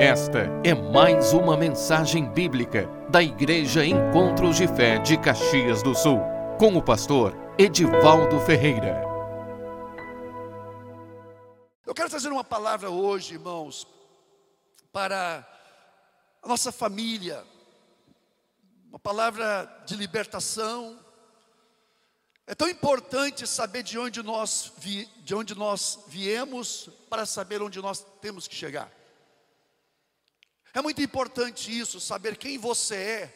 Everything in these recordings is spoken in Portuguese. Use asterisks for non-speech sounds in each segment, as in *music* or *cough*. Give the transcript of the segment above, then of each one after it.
Esta é mais uma mensagem bíblica da Igreja Encontros de Fé de Caxias do Sul, com o pastor Edivaldo Ferreira. Eu quero trazer uma palavra hoje, irmãos, para a nossa família, uma palavra de libertação. É tão importante saber de onde nós, vi, de onde nós viemos para saber onde nós temos que chegar. É muito importante isso, saber quem você é,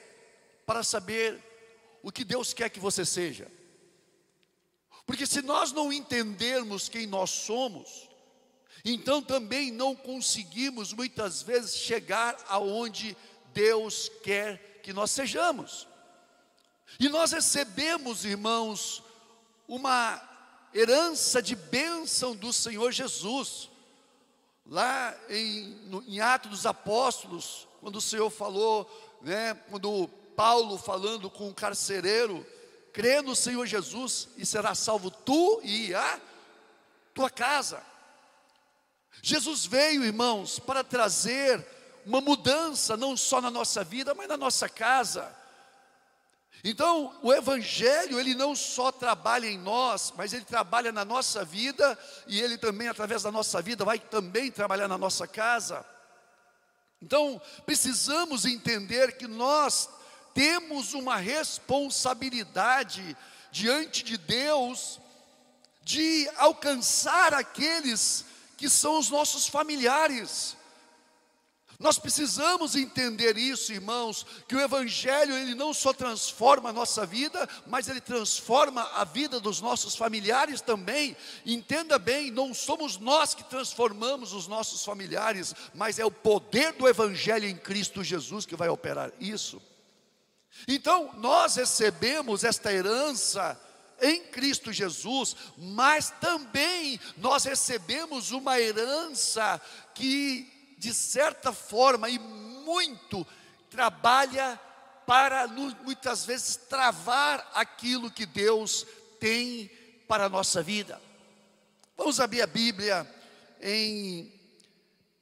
para saber o que Deus quer que você seja. Porque se nós não entendermos quem nós somos, então também não conseguimos muitas vezes chegar aonde Deus quer que nós sejamos. E nós recebemos, irmãos, uma herança de bênção do Senhor Jesus. Lá em, no, em Atos dos Apóstolos, quando o Senhor falou, né, quando Paulo falando com o carcereiro, crê no Senhor Jesus e será salvo tu e a tua casa. Jesus veio, irmãos, para trazer uma mudança, não só na nossa vida, mas na nossa casa. Então, o Evangelho, ele não só trabalha em nós, mas ele trabalha na nossa vida, e ele também, através da nossa vida, vai também trabalhar na nossa casa. Então, precisamos entender que nós temos uma responsabilidade diante de Deus de alcançar aqueles que são os nossos familiares. Nós precisamos entender isso, irmãos, que o evangelho ele não só transforma a nossa vida, mas ele transforma a vida dos nossos familiares também. Entenda bem, não somos nós que transformamos os nossos familiares, mas é o poder do evangelho em Cristo Jesus que vai operar isso. Então, nós recebemos esta herança em Cristo Jesus, mas também nós recebemos uma herança que de certa forma e muito, trabalha para muitas vezes travar aquilo que Deus tem para a nossa vida. Vamos abrir a Bíblia em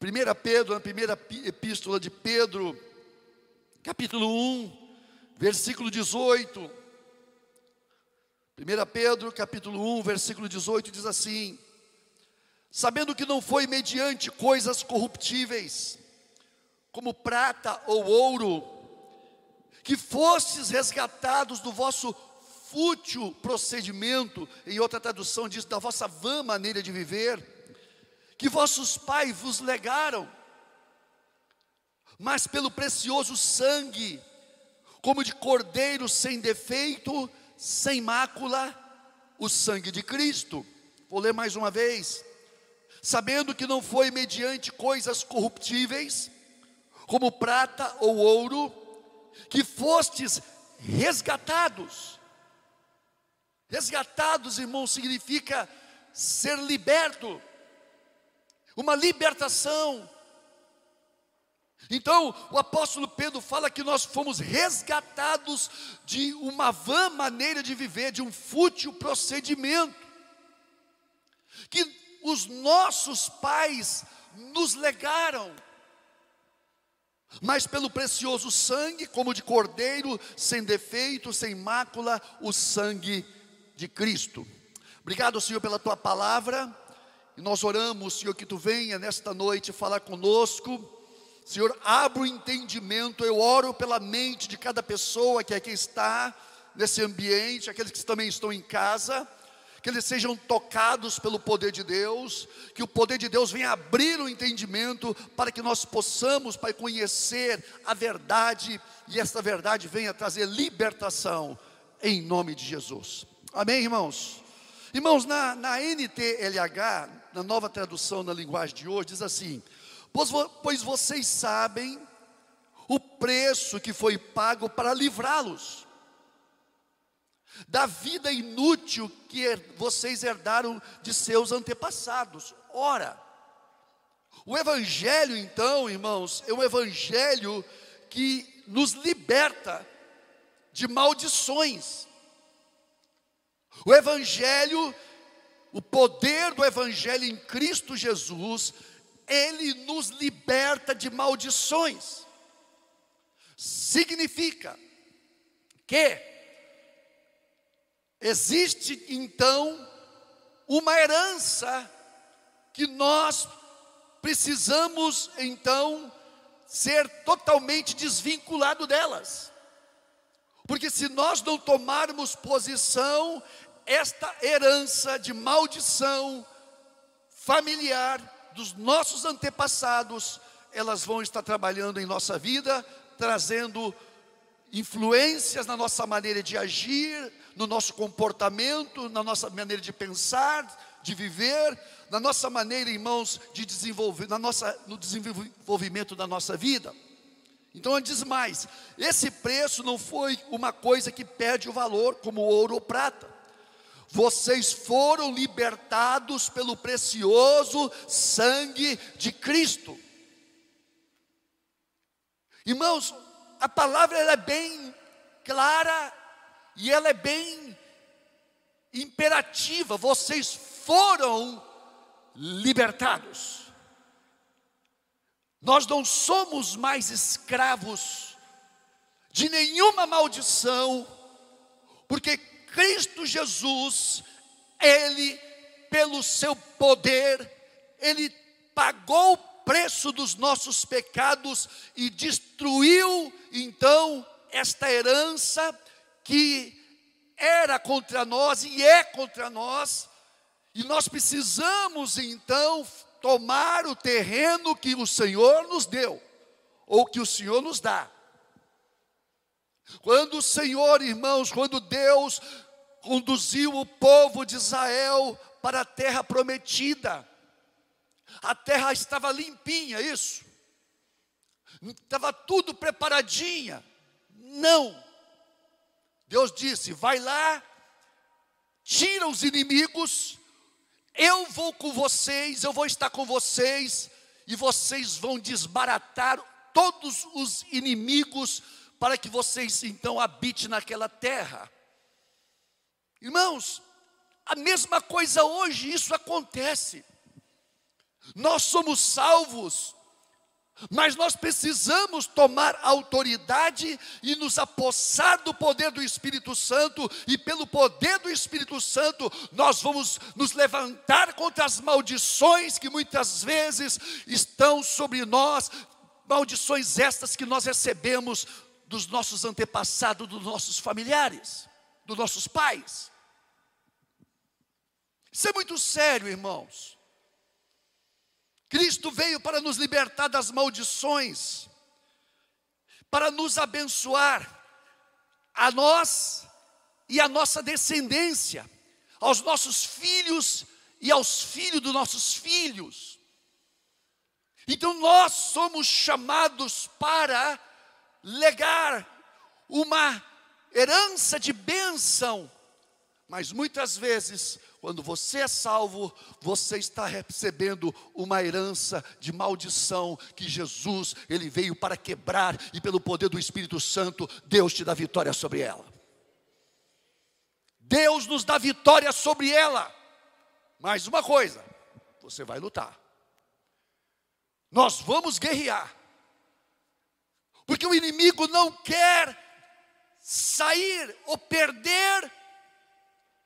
1 Pedro, na primeira epístola de Pedro, capítulo 1, versículo 18. 1 Pedro, capítulo 1, versículo 18 diz assim: sabendo que não foi mediante coisas corruptíveis, como prata ou ouro, que fostes resgatados do vosso fútil procedimento, em outra tradução diz, da vossa vã maneira de viver, que vossos pais vos legaram, mas pelo precioso sangue, como de cordeiro sem defeito, sem mácula, o sangue de Cristo. Vou ler mais uma vez sabendo que não foi mediante coisas corruptíveis, como prata ou ouro, que fostes resgatados. Resgatados, irmão, significa ser liberto, uma libertação. Então, o apóstolo Pedro fala que nós fomos resgatados de uma vã maneira de viver, de um fútil procedimento, que os nossos pais nos legaram. Mas pelo precioso sangue, como de cordeiro, sem defeito, sem mácula, o sangue de Cristo. Obrigado, Senhor, pela tua palavra. E nós oramos, Senhor, que tu venha nesta noite falar conosco. Senhor, abra o entendimento. Eu oro pela mente de cada pessoa que aqui está, nesse ambiente, aqueles que também estão em casa que eles sejam tocados pelo poder de Deus, que o poder de Deus venha abrir o entendimento para que nós possamos, Pai, conhecer a verdade e esta verdade venha trazer libertação em nome de Jesus. Amém, irmãos? Irmãos, na, na NTLH, na nova tradução na linguagem de hoje, diz assim: pois, pois vocês sabem o preço que foi pago para livrá-los da vida inútil que vocês herdaram de seus antepassados. Ora, o Evangelho, então, irmãos, é um Evangelho que nos liberta de maldições. O Evangelho, o poder do Evangelho em Cristo Jesus ele nos liberta de maldições. Significa que existe então uma herança que nós precisamos então ser totalmente desvinculado delas. Porque se nós não tomarmos posição, esta herança de maldição familiar dos nossos antepassados, elas vão estar trabalhando em nossa vida, trazendo influências na nossa maneira de agir, no nosso comportamento, na nossa maneira de pensar, de viver, na nossa maneira, irmãos, de desenvolver, na nossa, no desenvolvimento da nossa vida. Então ele diz mais: esse preço não foi uma coisa que perde o valor, como ouro ou prata. Vocês foram libertados pelo precioso sangue de Cristo. Irmãos, a palavra é bem clara e ela é bem imperativa. Vocês foram libertados. Nós não somos mais escravos de nenhuma maldição, porque Cristo Jesus, Ele, pelo seu poder, Ele pagou preço dos nossos pecados e destruiu então esta herança que era contra nós e é contra nós, e nós precisamos então tomar o terreno que o Senhor nos deu, ou que o Senhor nos dá. Quando o Senhor, irmãos, quando Deus conduziu o povo de Israel para a terra prometida, a terra estava limpinha, isso, estava tudo preparadinha. Não, Deus disse: vai lá, tira os inimigos, eu vou com vocês, eu vou estar com vocês, e vocês vão desbaratar todos os inimigos, para que vocês então habitem naquela terra. Irmãos, a mesma coisa hoje, isso acontece. Nós somos salvos mas nós precisamos tomar autoridade e nos apossar do poder do Espírito Santo, e pelo poder do Espírito Santo, nós vamos nos levantar contra as maldições que muitas vezes estão sobre nós, maldições estas que nós recebemos dos nossos antepassados, dos nossos familiares, dos nossos pais. Isso é muito sério, irmãos. Cristo veio para nos libertar das maldições, para nos abençoar, a nós e a nossa descendência, aos nossos filhos e aos filhos dos nossos filhos. Então nós somos chamados para legar uma herança de bênção, mas muitas vezes quando você é salvo, você está recebendo uma herança de maldição que Jesus, ele veio para quebrar e pelo poder do Espírito Santo, Deus te dá vitória sobre ela. Deus nos dá vitória sobre ela. Mais uma coisa, você vai lutar. Nós vamos guerrear. Porque o inimigo não quer sair ou perder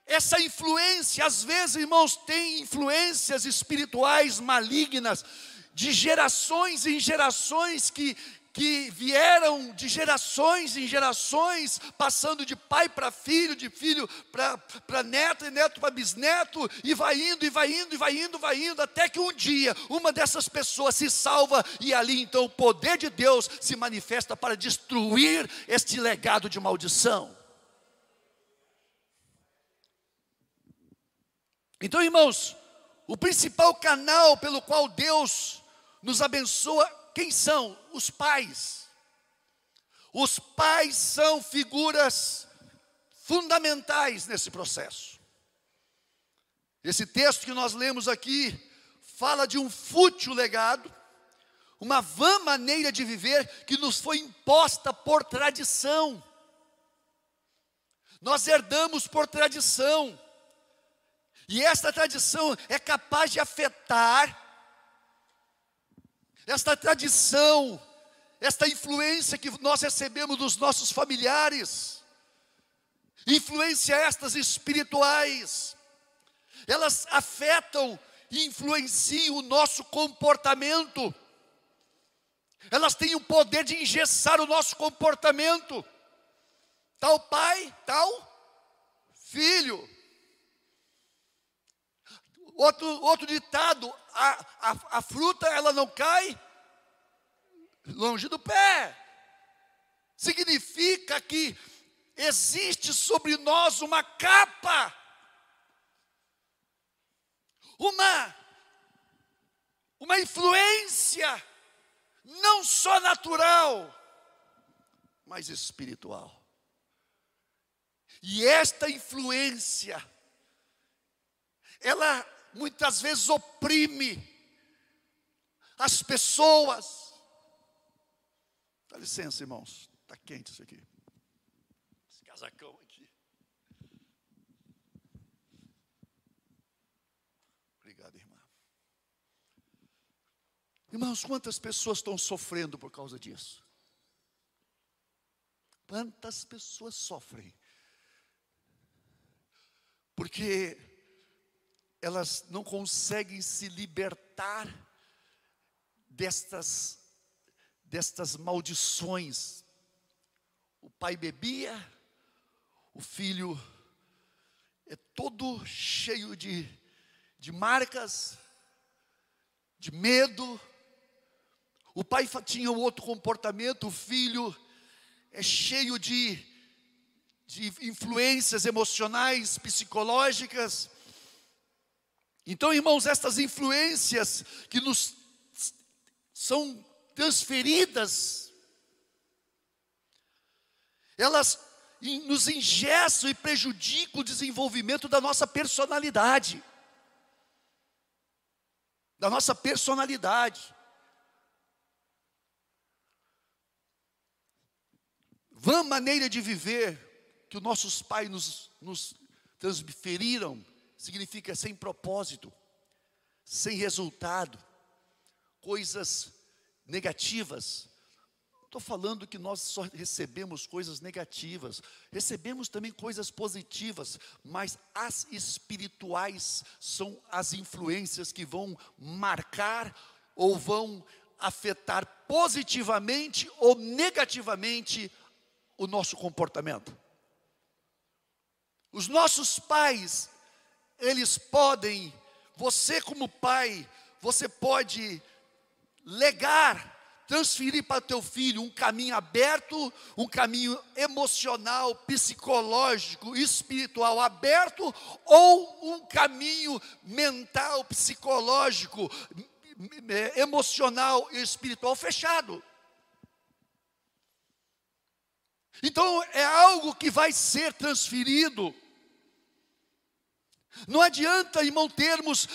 essa influência, às vezes, irmãos, tem influências espirituais malignas, de gerações em gerações que, que vieram de gerações em gerações, passando de pai para filho, de filho para neto, e neto para bisneto, e vai indo, e vai indo, e vai indo, vai indo, até que um dia uma dessas pessoas se salva, e ali então o poder de Deus se manifesta para destruir este legado de maldição. Então, irmãos, o principal canal pelo qual Deus nos abençoa, quem são? Os pais. Os pais são figuras fundamentais nesse processo. Esse texto que nós lemos aqui fala de um fútil legado, uma vã maneira de viver que nos foi imposta por tradição. Nós herdamos por tradição. E esta tradição é capaz de afetar esta tradição, esta influência que nós recebemos dos nossos familiares, influência estas espirituais, elas afetam e influenciam o nosso comportamento, elas têm o poder de engessar o nosso comportamento, tal pai, tal filho. Outro, outro ditado, a, a, a fruta ela não cai longe do pé. Significa que existe sobre nós uma capa, uma, uma influência, não só natural, mas espiritual. E esta influência, ela muitas vezes oprime as pessoas. Dá licença, irmãos, está quente isso aqui. Esse casacão aqui. Obrigado, irmã. Irmãos, quantas pessoas estão sofrendo por causa disso? Quantas pessoas sofrem? Porque elas não conseguem se libertar destas, destas maldições. O pai bebia, o filho é todo cheio de, de marcas, de medo. O pai tinha um outro comportamento, o filho é cheio de, de influências emocionais, psicológicas. Então, irmãos, estas influências que nos são transferidas, elas nos engessam e prejudicam o desenvolvimento da nossa personalidade. Da nossa personalidade. Vã maneira de viver que os nossos pais nos, nos transferiram significa sem propósito, sem resultado, coisas negativas. Estou falando que nós só recebemos coisas negativas, recebemos também coisas positivas, mas as espirituais são as influências que vão marcar ou vão afetar positivamente ou negativamente o nosso comportamento. Os nossos pais eles podem, você como pai, você pode legar, transferir para teu filho um caminho aberto, um caminho emocional, psicológico, espiritual aberto, ou um caminho mental, psicológico, emocional e espiritual fechado. Então é algo que vai ser transferido não adianta, irmão, termos,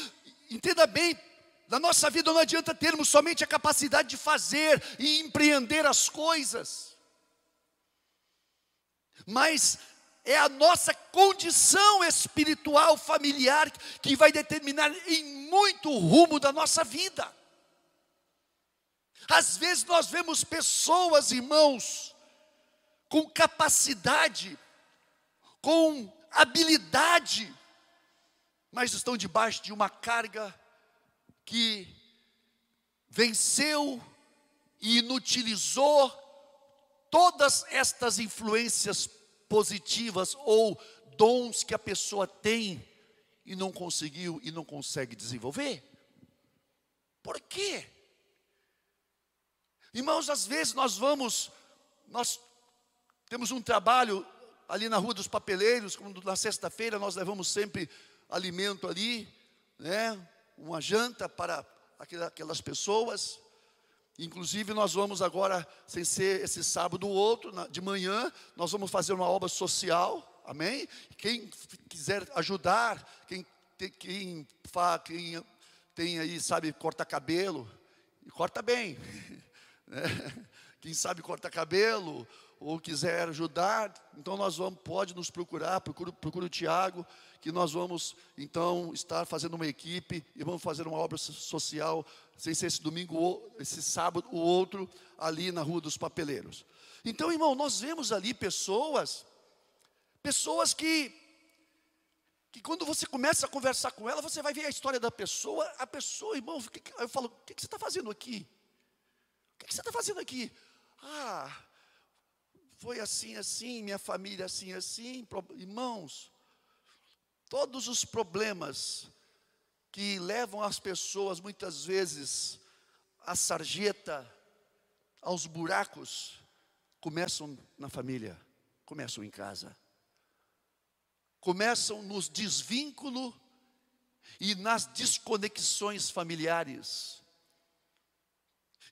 entenda bem, na nossa vida não adianta termos somente a capacidade de fazer e empreender as coisas, mas é a nossa condição espiritual familiar que vai determinar em muito o rumo da nossa vida. Às vezes nós vemos pessoas, irmãos, com capacidade, com habilidade, mas estão debaixo de uma carga que venceu e inutilizou todas estas influências positivas ou dons que a pessoa tem e não conseguiu e não consegue desenvolver. Por quê? Irmãos, às vezes nós vamos, nós temos um trabalho ali na Rua dos Papeleiros, como na sexta-feira nós levamos sempre alimento ali, né? Uma janta para aquelas pessoas. Inclusive, nós vamos agora, sem ser esse sábado ou outro, de manhã, nós vamos fazer uma obra social, amém? Quem quiser ajudar, quem, quem, quem, tem aí, sabe, corta cabelo, corta bem, *laughs* né? quem sabe corta cabelo, ou quiser ajudar, então nós vamos, pode nos procurar, procura, procura o Tiago, que nós vamos então estar fazendo uma equipe e vamos fazer uma obra social, sem ser esse domingo, esse sábado, o outro, ali na Rua dos Papeleiros. Então, irmão, nós vemos ali pessoas, pessoas que, que quando você começa a conversar com ela, você vai ver a história da pessoa, a pessoa, irmão, eu falo, o que, você está fazendo aqui? O que você está fazendo aqui? Ah, foi assim, assim, minha família assim, assim, irmãos, todos os problemas que levam as pessoas muitas vezes à sarjeta, aos buracos, começam na família, começam em casa. Começam nos desvínculos e nas desconexões familiares.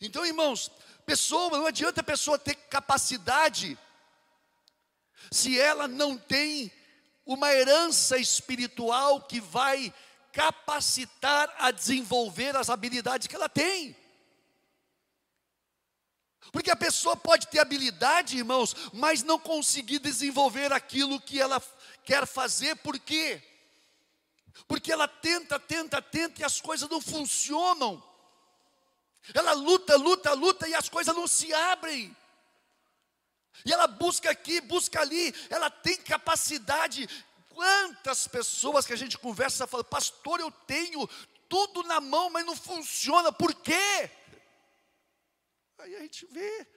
Então, irmãos, pessoa, não adianta a pessoa ter capacidade se ela não tem uma herança espiritual que vai capacitar a desenvolver as habilidades que ela tem. Porque a pessoa pode ter habilidade, irmãos, mas não conseguir desenvolver aquilo que ela quer fazer, por quê? Porque ela tenta, tenta, tenta e as coisas não funcionam. Ela luta, luta, luta e as coisas não se abrem. E ela busca aqui, busca ali, ela tem capacidade. Quantas pessoas que a gente conversa falam, pastor, eu tenho tudo na mão, mas não funciona, por quê? Aí a gente vê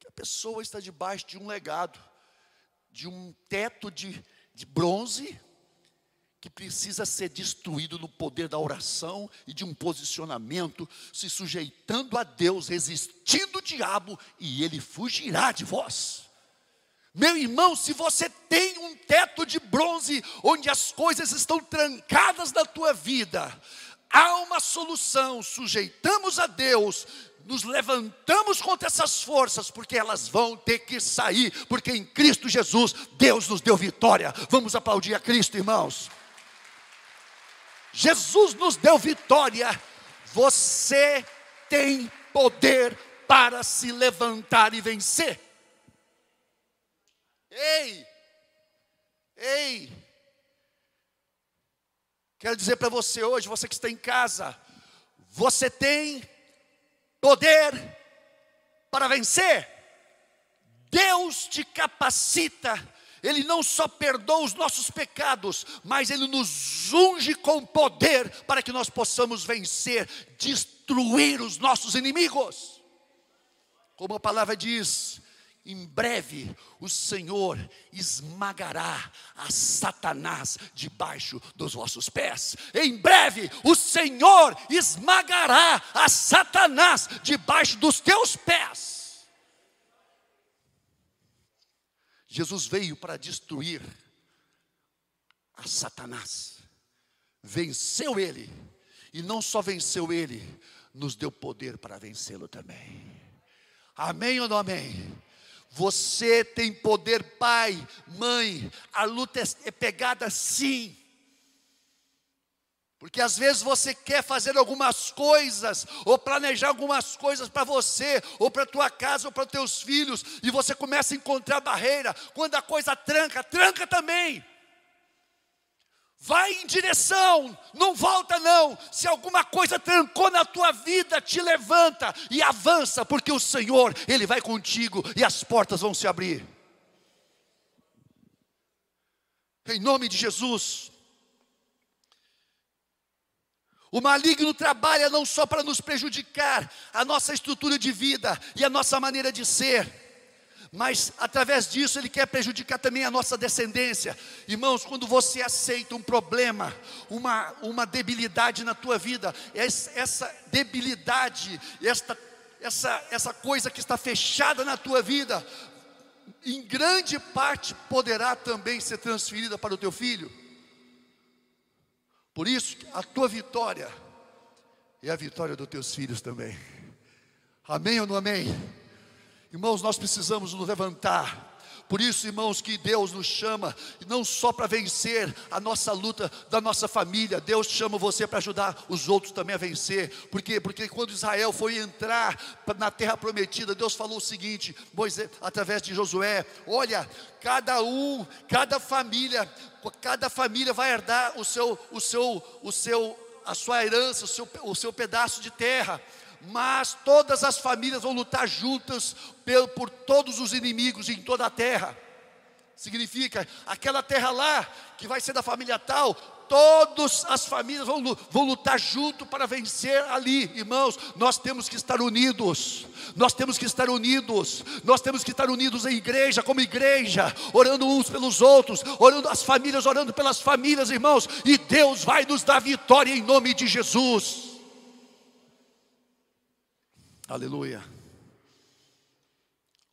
que a pessoa está debaixo de um legado, de um teto de, de bronze, que precisa ser destruído no poder da oração e de um posicionamento, se sujeitando a Deus, resistindo o diabo, e ele fugirá de vós. Meu irmão, se você tem um teto de bronze, onde as coisas estão trancadas na tua vida, há uma solução, sujeitamos a Deus, nos levantamos contra essas forças, porque elas vão ter que sair, porque em Cristo Jesus, Deus nos deu vitória. Vamos aplaudir a Cristo, irmãos. Jesus nos deu vitória. Você tem poder para se levantar e vencer. Ei, ei, quero dizer para você hoje, você que está em casa, você tem poder para vencer. Deus te capacita. Ele não só perdoa os nossos pecados, mas Ele nos unge com poder para que nós possamos vencer, destruir os nossos inimigos. Como a palavra diz, em breve o Senhor esmagará a Satanás debaixo dos vossos pés. Em breve o Senhor esmagará a Satanás debaixo dos teus pés. Jesus veio para destruir a Satanás. Venceu ele, e não só venceu ele, nos deu poder para vencê-lo também. Amém ou não amém? Você tem poder, pai, mãe. A luta é, é pegada sim. Porque às vezes você quer fazer algumas coisas, ou planejar algumas coisas para você, ou para tua casa, ou para teus filhos, e você começa a encontrar barreira. Quando a coisa tranca, tranca também. Vai em direção, não volta não. Se alguma coisa trancou na tua vida, te levanta e avança, porque o Senhor, Ele vai contigo e as portas vão se abrir. Em nome de Jesus. O maligno trabalha não só para nos prejudicar a nossa estrutura de vida e a nossa maneira de ser, mas através disso ele quer prejudicar também a nossa descendência. Irmãos, quando você aceita um problema, uma, uma debilidade na tua vida, essa debilidade, esta, essa, essa coisa que está fechada na tua vida, em grande parte poderá também ser transferida para o teu filho. Por isso, a tua vitória é a vitória dos teus filhos também. Amém ou não amém? Irmãos, nós precisamos nos levantar, Por isso, irmãos, que Deus nos chama, não só para vencer a nossa luta da nossa família, Deus chama você para ajudar os outros também a vencer. Por quê? Porque quando Israel foi entrar na terra prometida, Deus falou o seguinte, Moisés, através de Josué: olha, cada um, cada família, cada família vai herdar o seu, o seu, o seu, a sua herança, o seu, o seu pedaço de terra mas todas as famílias vão lutar juntas por, por todos os inimigos em toda a terra. Significa, aquela terra lá, que vai ser da família tal, todas as famílias vão, vão lutar junto para vencer ali, irmãos. Nós temos que estar unidos, nós temos que estar unidos, nós temos que estar unidos em igreja, como igreja, orando uns pelos outros, orando as famílias, orando pelas famílias, irmãos, e Deus vai nos dar vitória em nome de Jesus. Aleluia.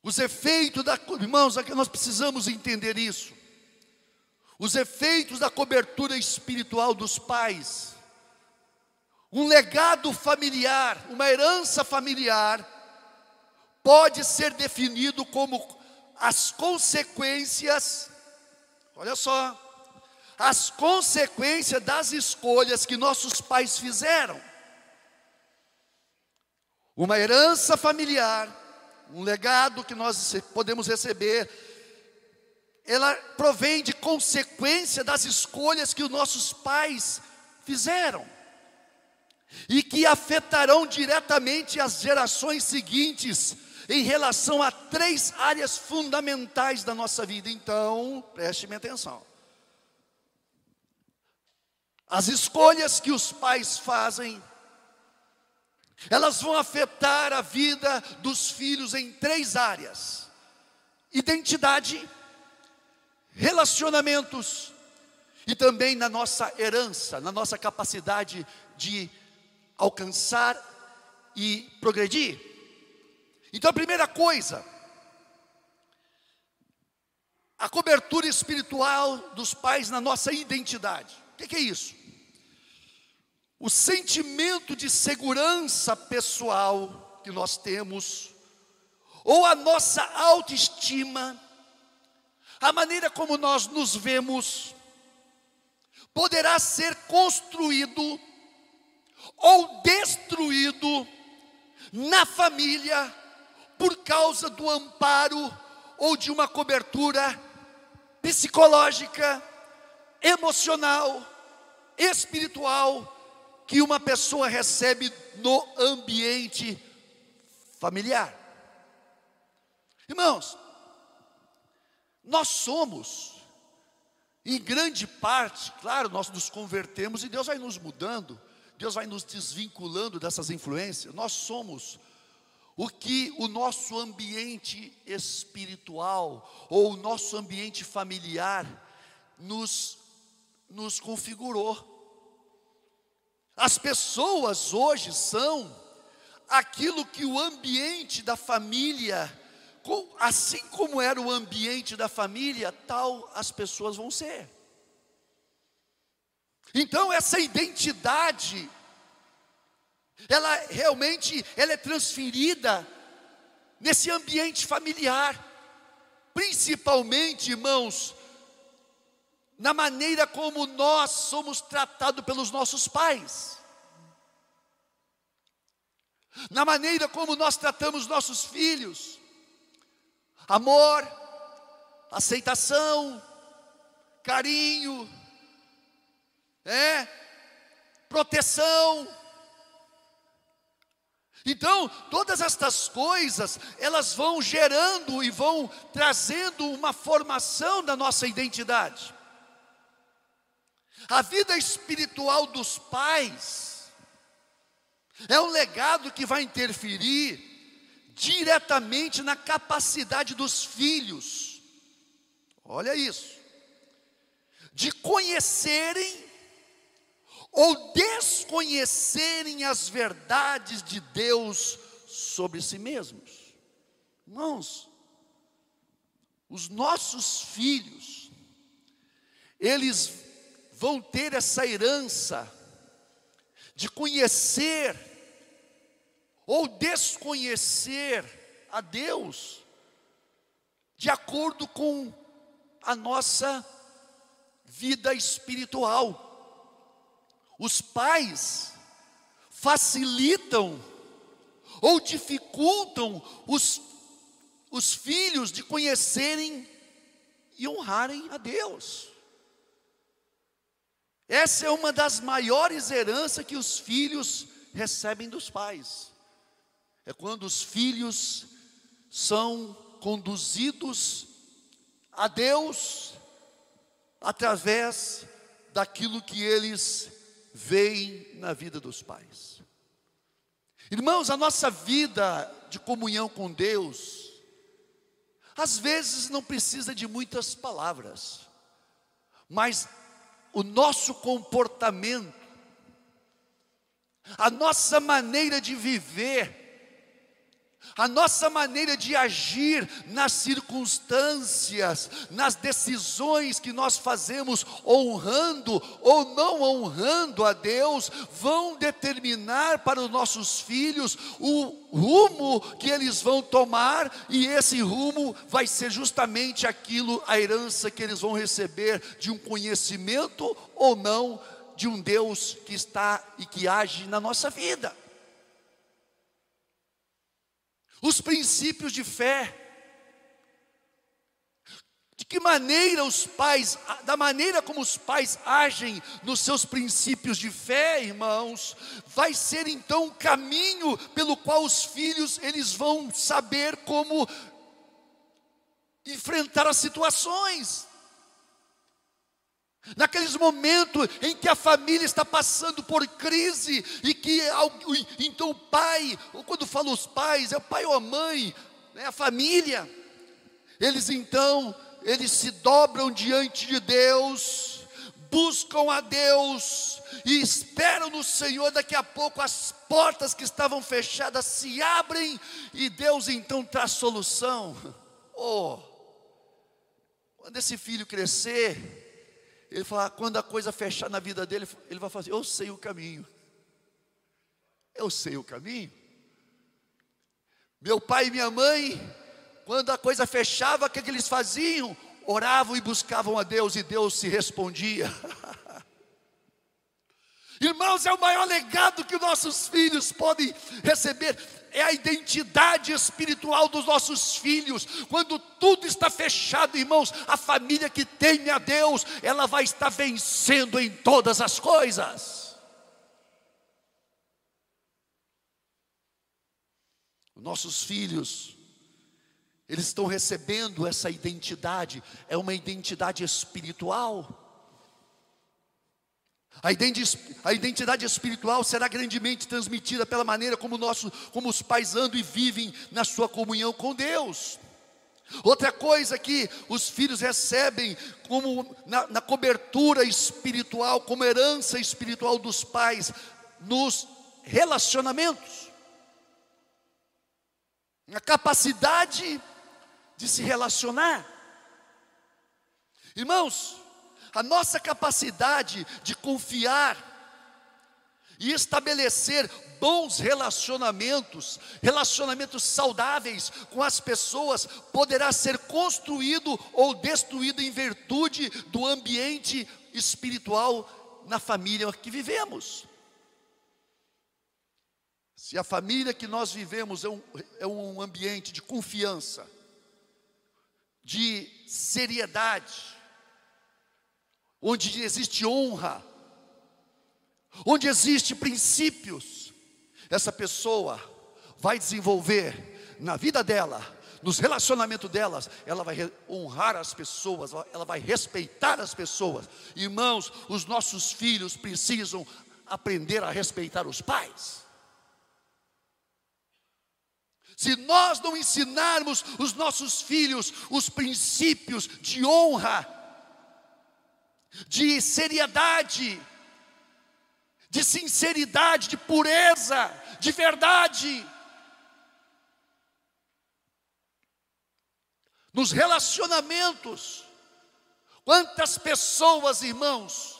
Os efeitos da, irmãos, aqui nós precisamos entender isso. Os efeitos da cobertura espiritual dos pais. Um legado familiar, uma herança familiar, pode ser definido como as consequências, olha só, as consequências das escolhas que nossos pais fizeram. Uma herança familiar, um legado que nós podemos receber, ela provém de consequência das escolhas que os nossos pais fizeram e que afetarão diretamente as gerações seguintes em relação a três áreas fundamentais da nossa vida. Então, preste atenção. As escolhas que os pais fazem elas vão afetar a vida dos filhos em três áreas: identidade, relacionamentos e também na nossa herança, na nossa capacidade de alcançar e progredir. Então, a primeira coisa, a cobertura espiritual dos pais na nossa identidade. O que é isso? o sentimento de segurança pessoal que nós temos, ou a nossa autoestima, a maneira como nós nos vemos, poderá ser construído ou destruído na família por causa do amparo ou de uma cobertura psicológica, emocional, espiritual que uma pessoa recebe no ambiente familiar. Irmãos, nós somos, em grande parte, claro, nós nos convertemos e Deus vai nos mudando, Deus vai nos desvinculando dessas influências. Nós somos o que o nosso ambiente espiritual ou o nosso ambiente familiar nos, nos configurou. As pessoas hoje são aquilo que o ambiente da família, assim como era o ambiente da família, tal as pessoas vão ser. Então essa identidade, ela realmente ela é transferida nesse ambiente familiar, principalmente, irmãos, na maneira como nós somos tratados pelos nossos pais, na maneira como nós tratamos nossos filhos, amor, aceitação, carinho, é, proteção. Então, todas estas coisas, elas vão gerando e vão trazendo uma formação da nossa identidade. A vida espiritual dos pais é um legado que vai interferir diretamente na capacidade dos filhos, olha isso, de conhecerem ou desconhecerem as verdades de Deus sobre si mesmos. Irmãos, os nossos filhos, eles vão ter essa herança de conhecer ou desconhecer a Deus de acordo com a nossa vida espiritual. Os pais facilitam ou dificultam os, os filhos de conhecerem e honrarem a Deus. Essa é uma das maiores heranças que os filhos recebem dos pais. É quando os filhos são conduzidos a Deus através daquilo que eles veem na vida dos pais. Irmãos, a nossa vida de comunhão com Deus, às vezes não precisa de muitas palavras, mas o nosso comportamento, a nossa maneira de viver, a nossa maneira de agir nas circunstâncias, nas decisões que nós fazemos, honrando ou não honrando a Deus, vão determinar para os nossos filhos o rumo que eles vão tomar, e esse rumo vai ser justamente aquilo, a herança que eles vão receber de um conhecimento ou não de um Deus que está e que age na nossa vida os princípios de fé. De que maneira os pais, da maneira como os pais agem nos seus princípios de fé, irmãos, vai ser então o caminho pelo qual os filhos eles vão saber como enfrentar as situações. Naqueles momentos em que a família está passando por crise e que então o pai, quando falo os pais, é o pai ou a mãe, né, a família, eles então, eles se dobram diante de Deus, buscam a Deus e esperam no Senhor, daqui a pouco as portas que estavam fechadas se abrem e Deus então traz solução. *laughs* Oh, quando esse filho crescer, ele fala, quando a coisa fechar na vida dele, ele vai fazer, eu sei o caminho. Eu sei o caminho. Meu pai e minha mãe, quando a coisa fechava, o que, que eles faziam? Oravam e buscavam a Deus e Deus se respondia. *laughs* Irmãos, é o maior legado que nossos filhos podem receber é a identidade espiritual dos nossos filhos. Quando tudo está fechado, irmãos, a família que teme a Deus, ela vai estar vencendo em todas as coisas. Nossos filhos, eles estão recebendo essa identidade, é uma identidade espiritual. A identidade espiritual será grandemente transmitida pela maneira como, nosso, como os pais andam e vivem na sua comunhão com Deus. Outra coisa que os filhos recebem como na, na cobertura espiritual, como herança espiritual dos pais, nos relacionamentos. A capacidade de se relacionar. Irmãos, a nossa capacidade de confiar e estabelecer bons relacionamentos, relacionamentos saudáveis com as pessoas, poderá ser construído ou destruído em virtude do ambiente espiritual na família que vivemos. Se a família que nós vivemos é um, é um ambiente de confiança, de seriedade, onde existe honra, onde existe princípios, essa pessoa vai desenvolver na vida dela, nos relacionamentos delas, ela vai honrar as pessoas, ela vai respeitar as pessoas. Irmãos, os nossos filhos precisam aprender a respeitar os pais. Se nós não ensinarmos os nossos filhos os princípios de honra, de seriedade, de sinceridade, de pureza, de verdade. Nos relacionamentos, quantas pessoas, irmãos,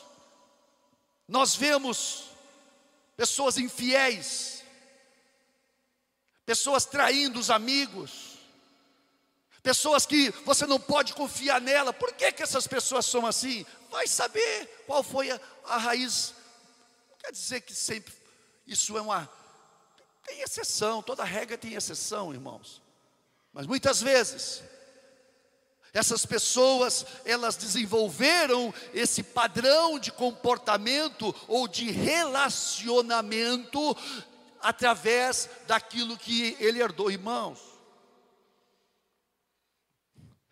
nós vemos pessoas infiéis, pessoas traindo os amigos, Pessoas que você não pode confiar nela. Por que, que essas pessoas são assim? Vai saber qual foi a, a raiz. Não quer dizer que sempre isso é uma. Tem exceção, toda regra tem exceção, irmãos. Mas muitas vezes, essas pessoas, elas desenvolveram esse padrão de comportamento ou de relacionamento através daquilo que ele herdou, irmãos.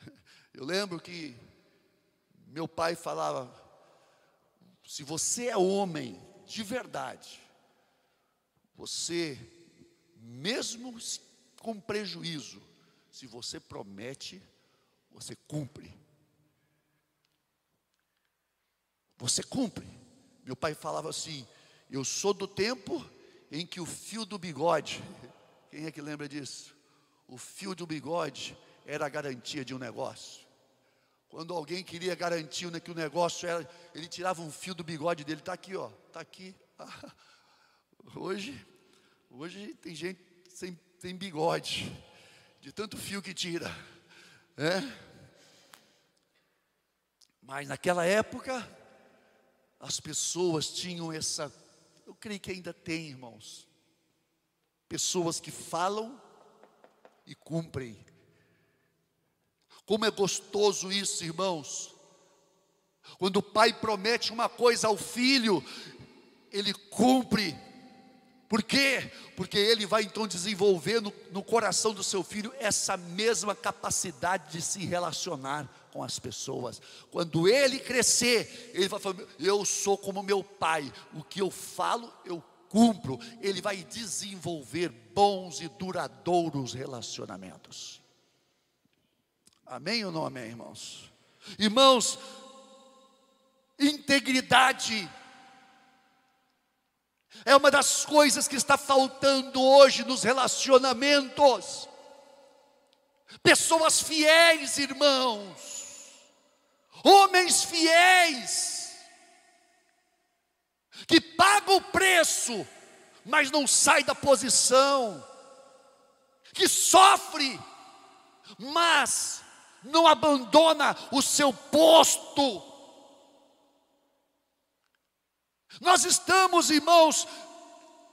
*laughs* Eu lembro que meu pai falava: se você é homem de verdade, você, mesmo com prejuízo, se você promete, você cumpre. Você cumpre. Meu pai falava assim: eu sou do tempo em que o fio do bigode, *laughs* quem é que lembra disso? O fio do bigode era a garantia de um negócio. Quando alguém queria garantir que o negócio era, ele tirava um fio do bigode dele, está aqui, ó, está aqui. *laughs* Hoje, hoje tem gente sem, sem bigode, de tanto fio que tira, é? Mas naquela época, as pessoas tinham essa, eu creio que ainda tem, irmãos, pessoas que falam e cumprem. Como é gostoso isso, irmãos. Quando o pai promete uma coisa ao filho, ele cumpre. Por quê? Porque ele vai então desenvolver no, no, coração do seu filho essa mesma capacidade de se relacionar com as pessoas. Quando ele crescer, ele vai falar: Eu sou como meu pai, o que eu falo, eu cumpro. Ele vai desenvolver bons e duradouros relacionamentos. Amém ou não amém, irmãos? Irmãos, integridade é uma das coisas que está faltando hoje nos relacionamentos. Pessoas fiéis, irmãos, homens fiéis, que pagam o preço, mas não sai da posição, que sofre, mas não abandona o seu posto. Nós estamos, irmãos,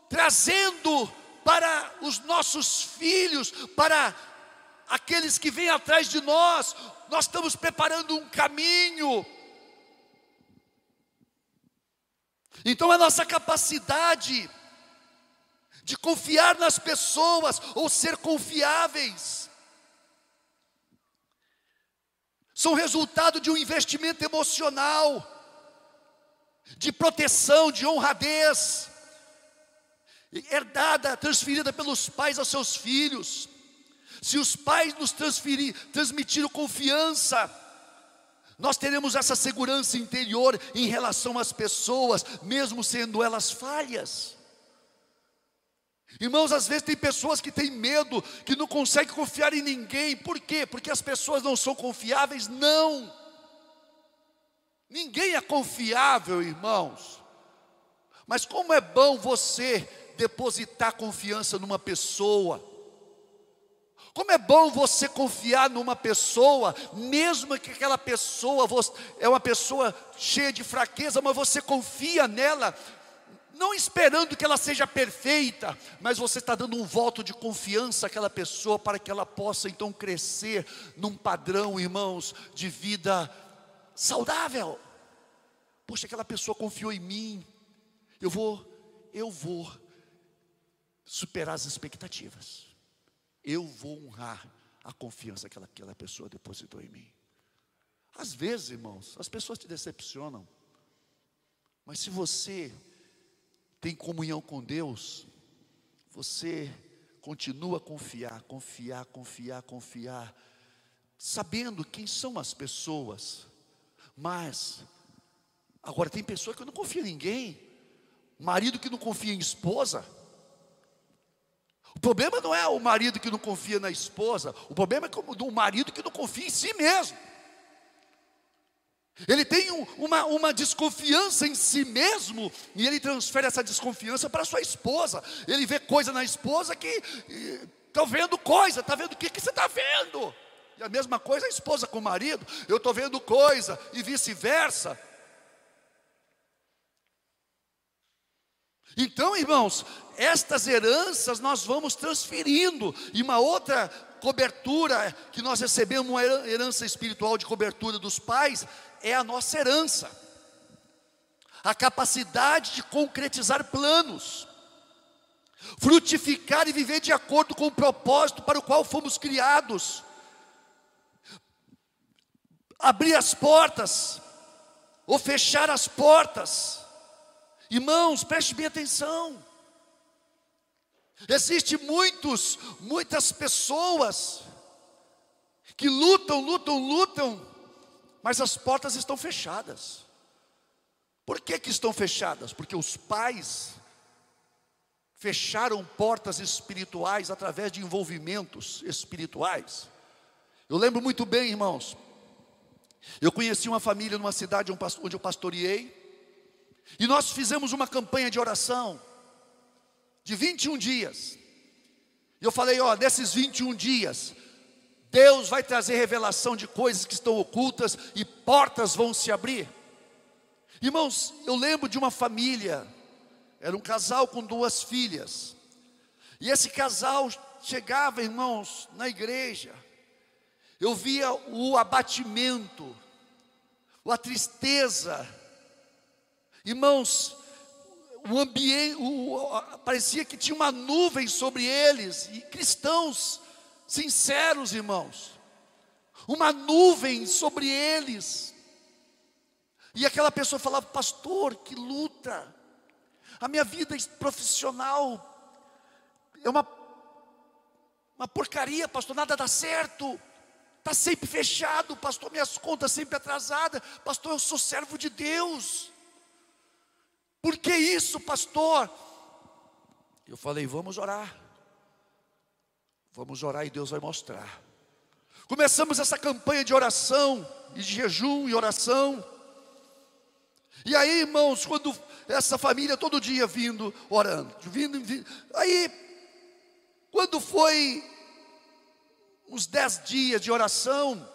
trazendo para os nossos filhos, para aqueles que vêm atrás de nós, nós estamos preparando um caminho. Então a nossa capacidade de confiar nas pessoas ou ser confiáveis são resultado de um investimento emocional, de proteção, de honradez, herdada, transferida pelos pais aos seus filhos. Se os pais nos transferir, transmitiram confiança, nós teremos essa segurança interior em relação às pessoas, mesmo sendo elas falhas. Irmãos, às vezes tem pessoas que têm medo, que não conseguem confiar em ninguém. Por quê? Porque as pessoas não são confiáveis? Não. Ninguém é confiável, irmãos. Mas como é bom você depositar confiança numa pessoa. Como é bom você confiar numa pessoa, mesmo que aquela pessoa é uma pessoa cheia de fraqueza, mas você confia nela, não esperando que ela seja perfeita, mas você está dando um voto de confiança àquela pessoa para que ela possa então crescer num padrão, irmãos, de vida saudável. Poxa, aquela pessoa confiou em mim, eu vou, eu vou superar as expectativas, eu vou honrar a confiança que aquela, pessoa depositou em mim. Às vezes, irmãos, as pessoas te decepcionam, mas se você tem comunhão com Deus, você continua a confiar, confiar, confiar, confiar, sabendo quem são as pessoas, mas, agora tem pessoa que não confia em ninguém, marido que não confia em esposa, o problema não é o marido que não confia na esposa, o problema é o marido que não confia em si mesmo. Ele tem um, uma, uma desconfiança em si mesmo e ele transfere essa desconfiança para sua esposa. Ele vê coisa na esposa que está vendo coisa, está vendo o que, que você está vendo. E a mesma coisa a esposa com o marido, eu estou vendo coisa, e vice-versa. Então, irmãos, estas heranças nós vamos transferindo, e uma outra cobertura que nós recebemos, uma herança espiritual de cobertura dos pais, é a nossa herança, a capacidade de concretizar planos, frutificar e viver de acordo com o propósito para o qual fomos criados. Abrir as portas, ou fechar as portas. Irmãos, preste bem atenção. Existem muitos, muitas pessoas que lutam, lutam, lutam, mas as portas estão fechadas. Por que, que estão fechadas? Porque os pais fecharam portas espirituais através de envolvimentos espirituais. Eu lembro muito bem, irmãos, eu conheci uma família numa cidade onde eu pastoreei, e nós fizemos uma campanha de oração, de 21 dias. E eu falei: ó, nesses 21 dias, Deus vai trazer revelação de coisas que estão ocultas e portas vão se abrir. Irmãos, eu lembro de uma família, era um casal com duas filhas, e esse casal chegava, irmãos, na igreja, eu via o abatimento, a tristeza, irmãos, o ambiente, o, parecia que tinha uma nuvem sobre eles, e cristãos sinceros, irmãos, uma nuvem sobre eles, e aquela pessoa falava, pastor, que luta, a minha vida profissional é uma, uma porcaria, pastor, nada dá certo, Está sempre fechado, pastor, minhas contas sempre atrasadas. Pastor, eu sou servo de Deus. Por que isso, pastor? Eu falei, vamos orar. Vamos orar e Deus vai mostrar. Começamos essa campanha de oração, e de jejum e oração. E aí, irmãos, quando essa família todo dia vindo, orando, vindo, vindo aí, quando foi uns dez dias de oração,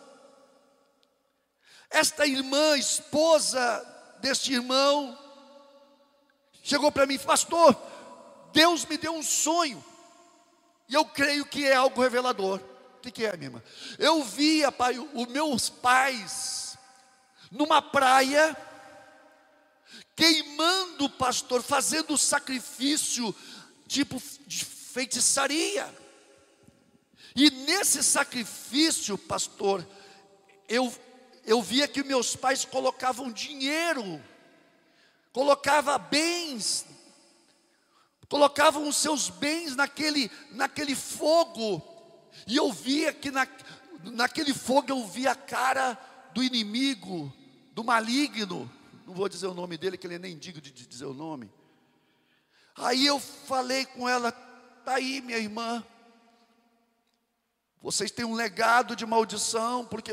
esta irmã, esposa deste irmão, chegou para mim, pastor, Deus me deu um sonho, e eu creio que é algo revelador. O que, que é, minha irmã? Eu via, pai, os meus pais numa praia, queimando, pastor, fazendo sacrifício, tipo de feitiçaria. E nesse sacrifício, pastor, eu, eu via que meus pais colocavam dinheiro, colocava bens, colocavam os seus bens naquele, naquele fogo, e eu via que na, naquele fogo eu via a cara do inimigo, do maligno, não vou dizer o nome dele, que ele nem digo de dizer o nome. Aí eu falei com ela, está aí minha irmã, vocês têm um legado de maldição, porque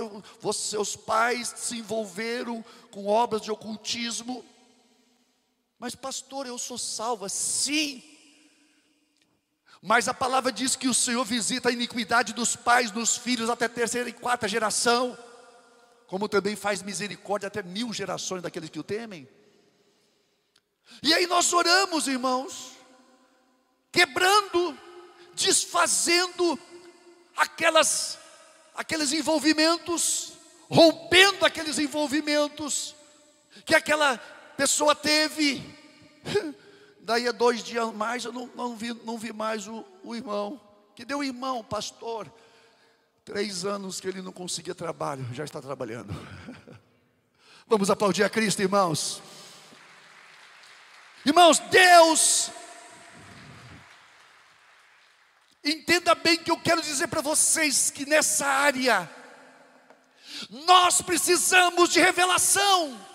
seus pais se envolveram com obras de ocultismo. Mas, pastor, eu sou salva. Sim. Mas a palavra diz que o Senhor visita a iniquidade dos pais nos filhos até terceira e quarta geração, como também faz misericórdia até mil gerações daqueles que o temem. E aí nós oramos, irmãos, quebrando, desfazendo aquelas, aqueles envolvimentos, rompendo aqueles envolvimentos que aquela pessoa teve. *laughs* Daí a dois dias mais eu não, não, vi, não vi mais o, o irmão. Que deu irmão, pastor. Três anos que ele não conseguia trabalho, já está trabalhando. *laughs* Vamos aplaudir a Cristo, irmãos. Irmãos, Deus Entenda bem que eu quero dizer para vocês que nessa área, nós precisamos de revelação.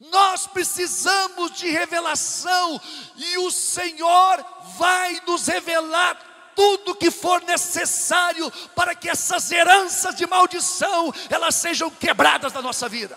Nós precisamos de revelação, e o Senhor vai nos revelar tudo que for necessário para que essas heranças de maldição elas sejam quebradas da nossa vida.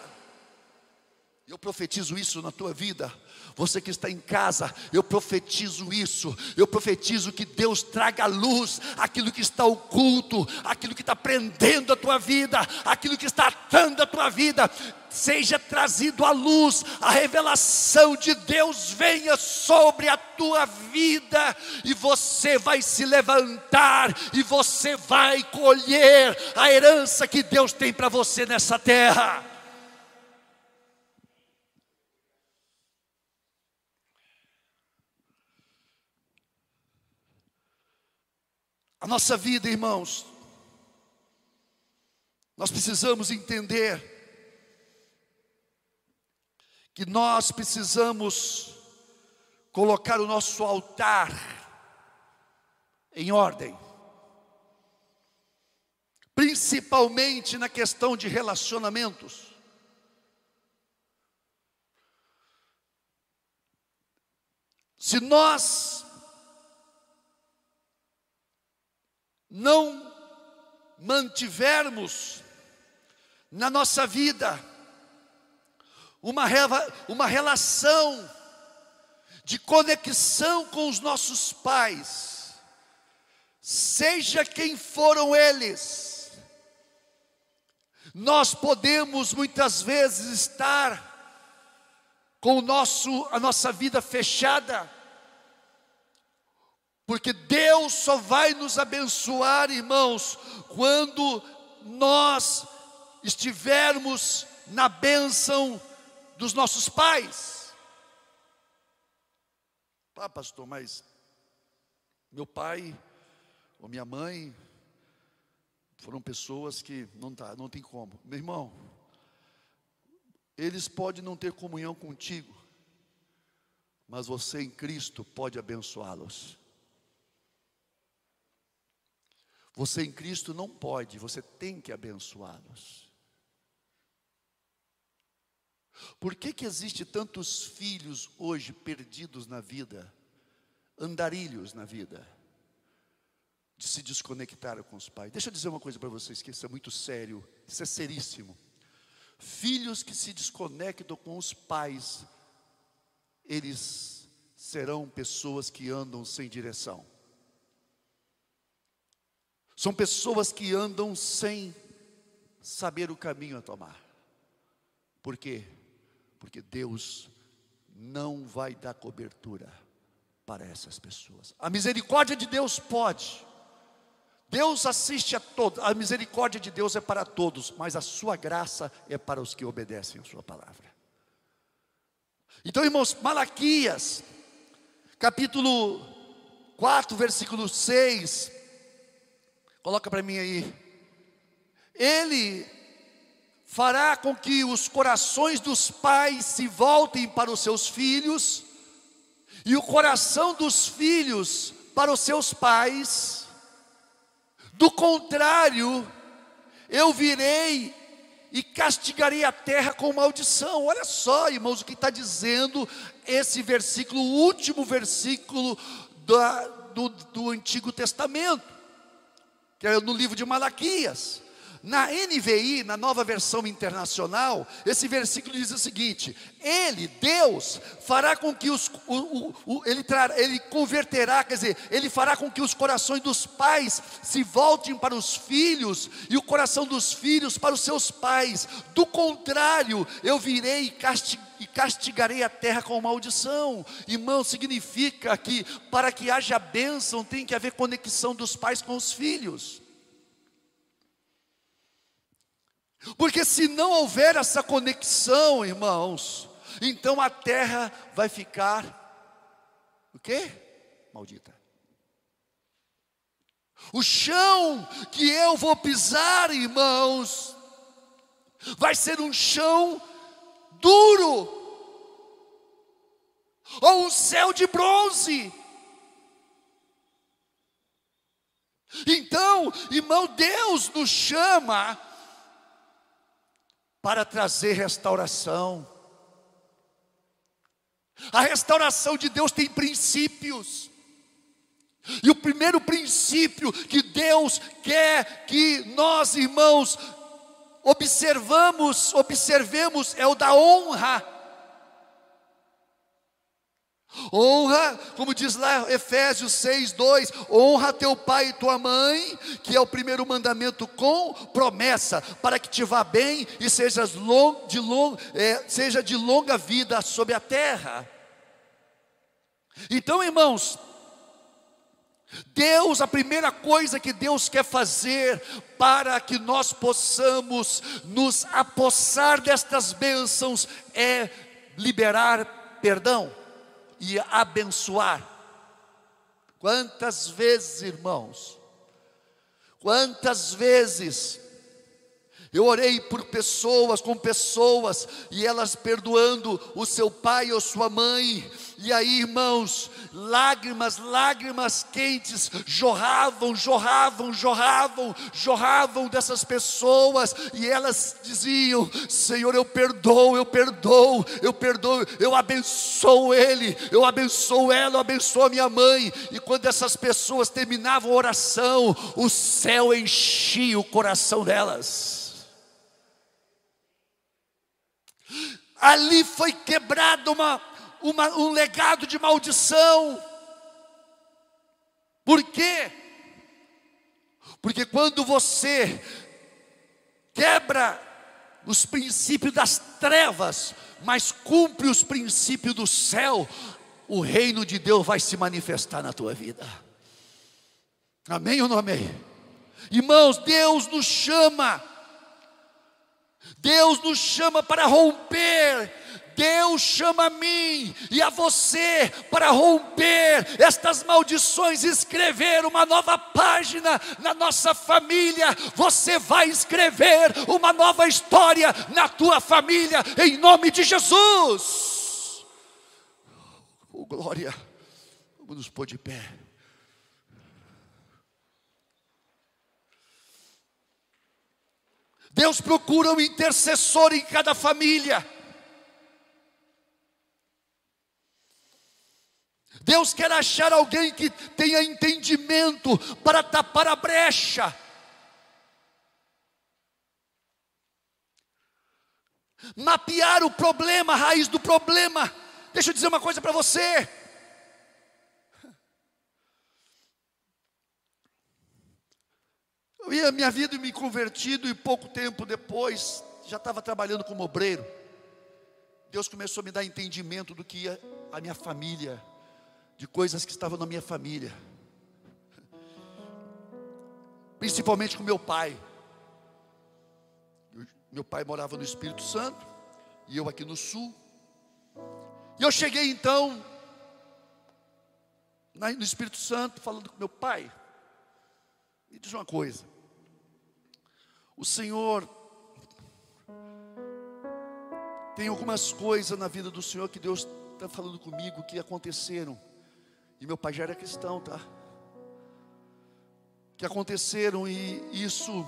Eu profetizo isso na tua vida. Você que está em casa, eu profetizo isso. Eu profetizo que Deus traga à luz aquilo que está oculto, aquilo que está prendendo a tua vida, aquilo que está atando a tua vida. Seja trazido à luz, a revelação de Deus venha sobre a tua vida, e você vai se levantar, e você vai colher a herança que Deus tem para você nessa terra. A nossa vida, irmãos, nós precisamos entender que nós precisamos colocar o nosso altar em ordem, principalmente na questão de relacionamentos. Se nós não mantivermos na nossa vida uma, uma relação de conexão com os nossos pais, seja quem foram eles, nós podemos muitas vezes estar com o nosso, a nossa vida fechada, porque Deus só vai nos abençoar, irmãos, quando nós estivermos na bênção dos nossos pais. Ah, pastor, mas meu pai ou minha mãe foram pessoas que não tá, não tem como. Meu irmão, eles podem não ter comunhão contigo, mas você em Cristo pode abençoá-los. Você em Cristo não pode, você tem que abençoá-los. Por que que existe tantos filhos hoje perdidos na vida, andarilhos na vida, de se desconectar com os pais? Deixa eu dizer uma coisa para vocês que isso é muito sério, isso é seríssimo. Filhos que se desconectam com os pais, eles serão pessoas que andam sem direção. São pessoas que andam sem saber o caminho a tomar. Por quê? Porque Deus não vai dar cobertura para essas pessoas. A misericórdia de Deus pode. Deus assiste a todos. A misericórdia de Deus é para todos, mas a sua graça é para os que obedecem a sua palavra. Então, irmãos, Malaquias, capítulo 4, versículo 6, Coloca para mim aí. Ele fará com que os corações dos pais se voltem para os seus filhos, e o coração dos filhos para os seus pais. Do contrário, eu virei e castigarei a terra com maldição. Olha só, irmãos, o que está dizendo esse versículo, o último versículo do, do Antigo Testamento que é no livro de Malaquias. Na NVI, na nova versão internacional, esse versículo diz o seguinte: Ele, Deus, fará com que os, o, o, o, ele, tra, ele converterá, quer dizer, Ele fará com que os corações dos pais se voltem para os filhos e o coração dos filhos para os seus pais. Do contrário, eu virei e castigarei e castigarei a terra com maldição. Irmão, significa que para que haja bênção tem que haver conexão dos pais com os filhos. Porque se não houver essa conexão, irmãos, então a terra vai ficar o quê? Maldita. O chão que eu vou pisar, irmãos, vai ser um chão duro, ou um céu de bronze. Então, irmão, Deus nos chama para trazer restauração. A restauração de Deus tem princípios. E o primeiro princípio que Deus quer que nós, irmãos, observamos, observemos é o da honra Honra, como diz lá Efésios 6, 2: honra teu pai e tua mãe, que é o primeiro mandamento com promessa, para que te vá bem e sejas long, de long, é, seja de longa vida sobre a terra. Então, irmãos, Deus, a primeira coisa que Deus quer fazer para que nós possamos nos apossar destas bênçãos é liberar perdão e abençoar. Quantas vezes, irmãos, quantas vezes eu orei por pessoas, com pessoas, e elas perdoando o seu pai ou sua mãe, e aí, irmãos, lágrimas, lágrimas quentes jorravam, jorravam, jorravam, jorravam dessas pessoas, e elas diziam: Senhor, eu perdoo, eu perdoo, eu perdoo, eu abençoo ele, eu abençoo ela, eu abençoo a minha mãe. E quando essas pessoas terminavam a oração, o céu enchia o coração delas. Ali foi quebrada uma uma, um legado de maldição. Por quê? Porque quando você quebra os princípios das trevas, mas cumpre os princípios do céu, o reino de Deus vai se manifestar na tua vida. Amém ou não amém? Irmãos, Deus nos chama, Deus nos chama para romper Deus chama a mim e a você para romper estas maldições, escrever uma nova página na nossa família. Você vai escrever uma nova história na tua família, em nome de Jesus. Oh, glória, vamos nos pôr de pé. Deus procura um intercessor em cada família. Deus quer achar alguém que tenha entendimento para tapar a brecha. Mapear o problema, a raiz do problema. Deixa eu dizer uma coisa para você. Eu ia minha vida me convertido e pouco tempo depois já estava trabalhando como obreiro. Deus começou a me dar entendimento do que ia a minha família de coisas que estavam na minha família, principalmente com meu pai. Meu pai morava no Espírito Santo e eu aqui no Sul. E eu cheguei então no Espírito Santo falando com meu pai. Me diz uma coisa. O Senhor tem algumas coisas na vida do Senhor que Deus está falando comigo que aconteceram e meu pai já era cristão, tá? Que aconteceram e isso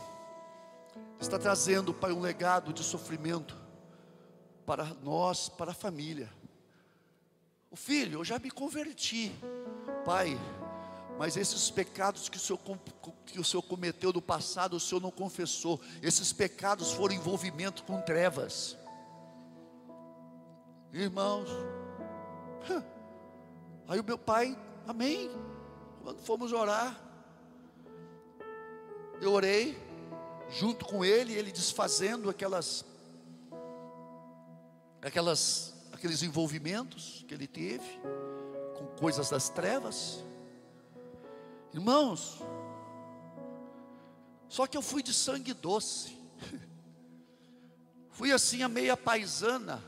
está trazendo, Pai, um legado de sofrimento para nós, para a família. O filho, eu já me converti, Pai, mas esses pecados que o, Senhor, que o Senhor cometeu no passado, o Senhor não confessou. Esses pecados foram envolvimento com trevas. Irmãos, Aí o meu pai, amém. Quando fomos orar, eu orei junto com ele, ele desfazendo aquelas aquelas aqueles envolvimentos que ele teve com coisas das trevas. Irmãos, só que eu fui de sangue doce. *laughs* Fui assim a meia paisana.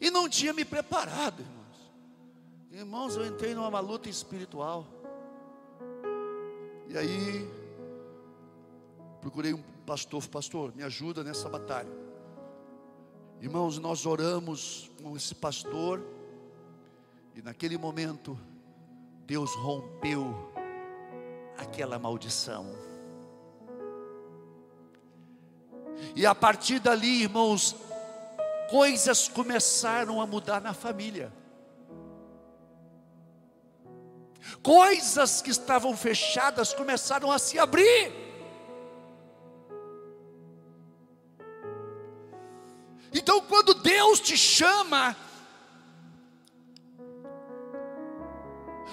E não tinha me preparado, irmão. Irmãos, eu entrei numa luta espiritual. E aí, procurei um pastor, pastor, me ajuda nessa batalha. Irmãos, nós oramos com esse pastor, e naquele momento, Deus rompeu aquela maldição. E a partir dali, irmãos, coisas começaram a mudar na família. coisas que estavam fechadas começaram a se abrir. Então, quando Deus te chama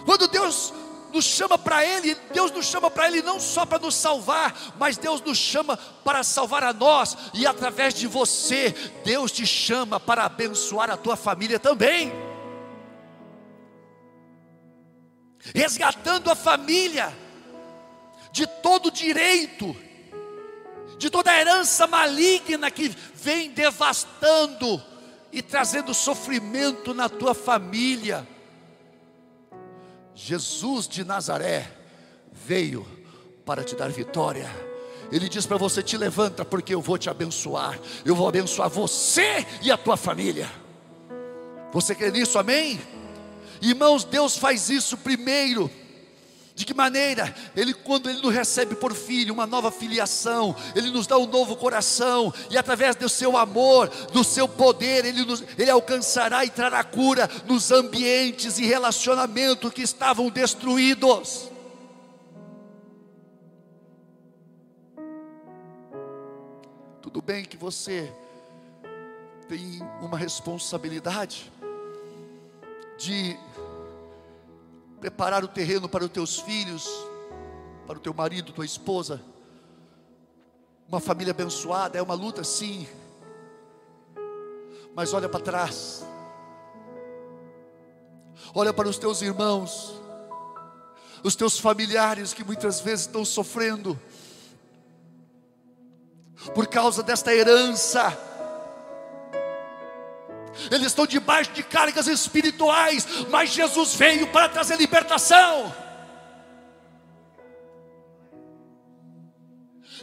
Quando Deus nos chama para Ele, Deus nos chama para Ele não só para nos salvar, mas Deus nos chama para salvar a nós, e através de você, Deus te chama para abençoar a tua família também. Resgatando a família de todo direito, de toda a herança maligna que vem devastando e trazendo sofrimento na tua família. Jesus de Nazaré veio para te dar vitória. Ele diz para você: te levanta, porque eu vou te abençoar. Eu vou abençoar você e a tua família. Você crê nisso, amém? Irmãos, Deus faz isso primeiro de que maneira? Ele, quando Ele nos recebe por filho, uma nova filiação, Ele nos dá um novo coração, e através do seu amor, do seu poder, Ele, nos, ele alcançará e trará cura nos ambientes e relacionamentos que estavam destruídos. Tudo bem que você tem uma responsabilidade de preparar o terreno para os teus filhos, para o teu marido, tua esposa. Uma família abençoada é uma luta, sim. Mas olha para trás. Olha para os teus irmãos, os teus familiares que muitas vezes estão sofrendo por causa desta herança eles estão debaixo de cargas espirituais, mas Jesus veio para trazer libertação.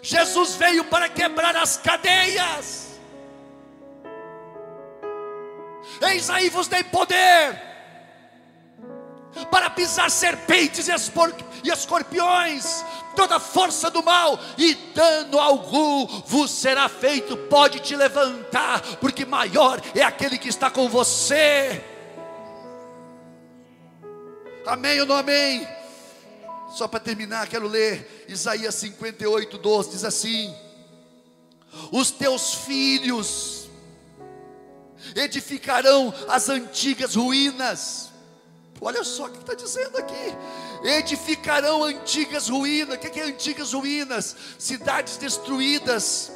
Jesus veio para quebrar as cadeias. Eis aí vos dei poder para pisar serpentes e escorpiões, toda força do mal, e dano algum vos será feito. Pode te levantar, porque maior é aquele que está com você. Amém ou não amém? Só para terminar, quero ler Isaías 58, 12: diz assim: Os teus filhos edificarão as antigas ruínas Olha só o que está dizendo aqui: edificarão antigas ruínas. O que é antigas ruínas? Cidades destruídas.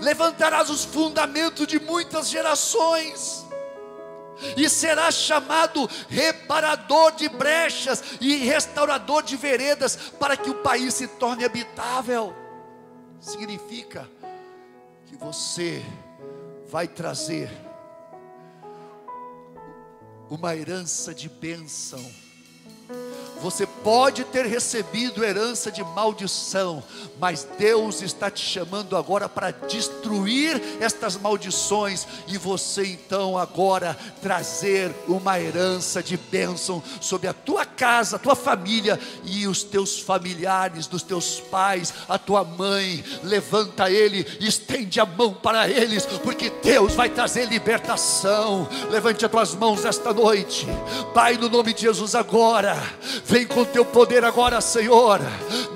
Levantarás os fundamentos de muitas gerações e será chamado reparador de brechas e restaurador de veredas, para que o país se torne habitável. Significa que você vai trazer uma herança de bênção você pode ter recebido herança de maldição, mas Deus está te chamando agora para destruir estas maldições e você então agora trazer uma herança de bênção sobre a tua casa, a tua família e os teus familiares, dos teus pais, a tua mãe. Levanta ele, estende a mão para eles, porque Deus vai trazer libertação. Levante as tuas mãos esta noite, Pai, no nome de Jesus agora Vem com teu poder agora, Senhor.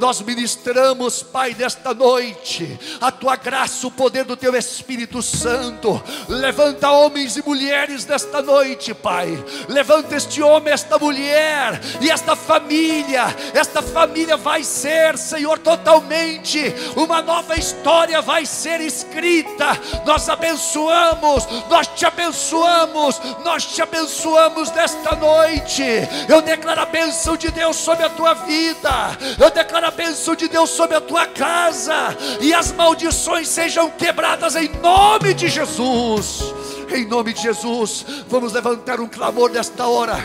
Nós ministramos, Pai, nesta noite, a tua graça, o poder do teu Espírito Santo. Levanta homens e mulheres nesta noite, Pai. Levanta este homem, esta mulher e esta família. Esta família vai ser, Senhor, totalmente uma nova história vai ser escrita. Nós abençoamos, nós te abençoamos, nós te abençoamos nesta noite. Eu declaro a bênção de de Deus sobre a tua vida, eu declaro a bênção de Deus sobre a tua casa, e as maldições sejam quebradas em nome de Jesus. Em nome de Jesus, vamos levantar um clamor nesta hora.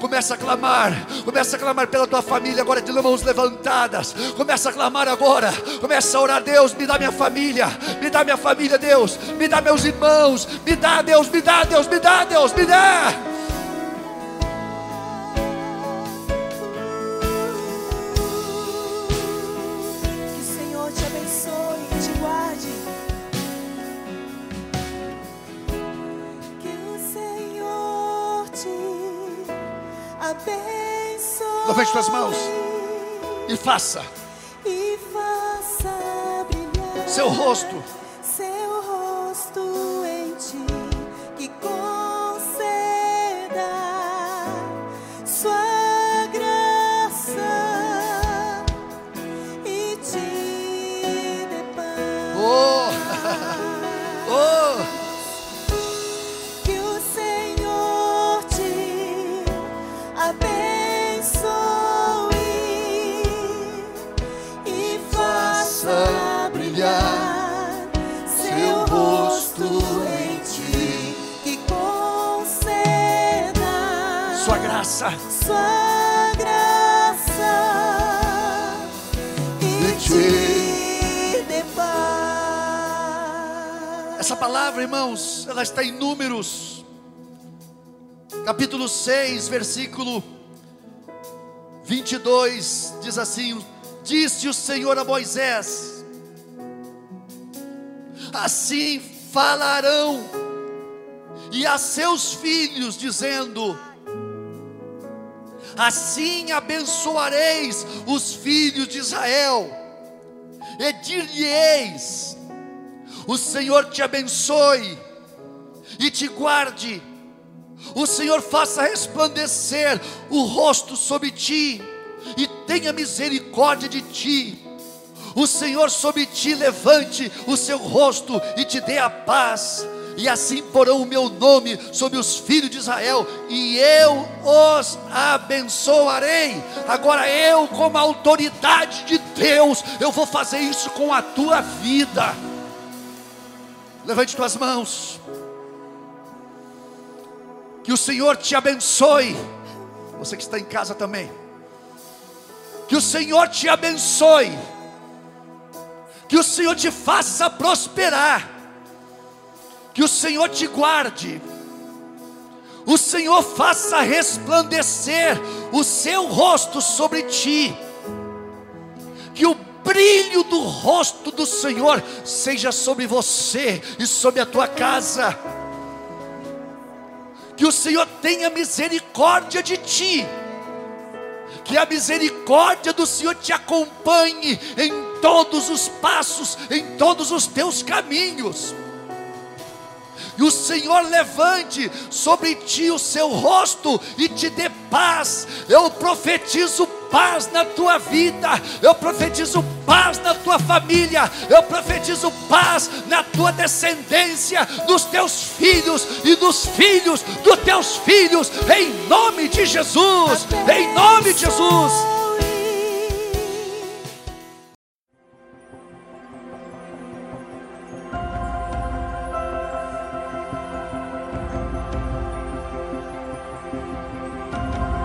Começa a clamar, começa a clamar pela tua família agora de mãos levantadas. Começa a clamar agora, começa a orar, Deus, me dá minha família, me dá minha família, Deus, me dá meus irmãos, me dá, Deus, me dá, Deus, me dá, Deus, me dá. Levante suas mãos e faça. E faça brilhar seu rosto. Palavra, irmãos, ela está em Números, capítulo 6, versículo 22, diz assim: Disse o Senhor a Moisés: Assim falarão, e a seus filhos, dizendo: Assim abençoareis os filhos de Israel, e dir-lhe-eis: o Senhor te abençoe e te guarde. O Senhor faça resplandecer o rosto sobre ti e tenha misericórdia de ti. O Senhor sobre ti levante o seu rosto e te dê a paz. E assim porão o meu nome sobre os filhos de Israel, e eu os abençoarei. Agora eu, como autoridade de Deus, eu vou fazer isso com a tua vida. Levante tuas mãos. Que o Senhor te abençoe. Você que está em casa também. Que o Senhor te abençoe. Que o Senhor te faça prosperar. Que o Senhor te guarde. O Senhor faça resplandecer o seu rosto sobre ti. Que o brilho do rosto do Senhor seja sobre você e sobre a tua casa. Que o Senhor tenha misericórdia de ti. Que a misericórdia do Senhor te acompanhe em todos os passos, em todos os teus caminhos. E o Senhor levante sobre ti o seu rosto e te dê paz. Eu profetizo paz na tua vida, eu profetizo paz na tua família, eu profetizo paz na tua descendência, dos teus filhos e dos filhos dos teus filhos, em nome de Jesus, em nome de Jesus.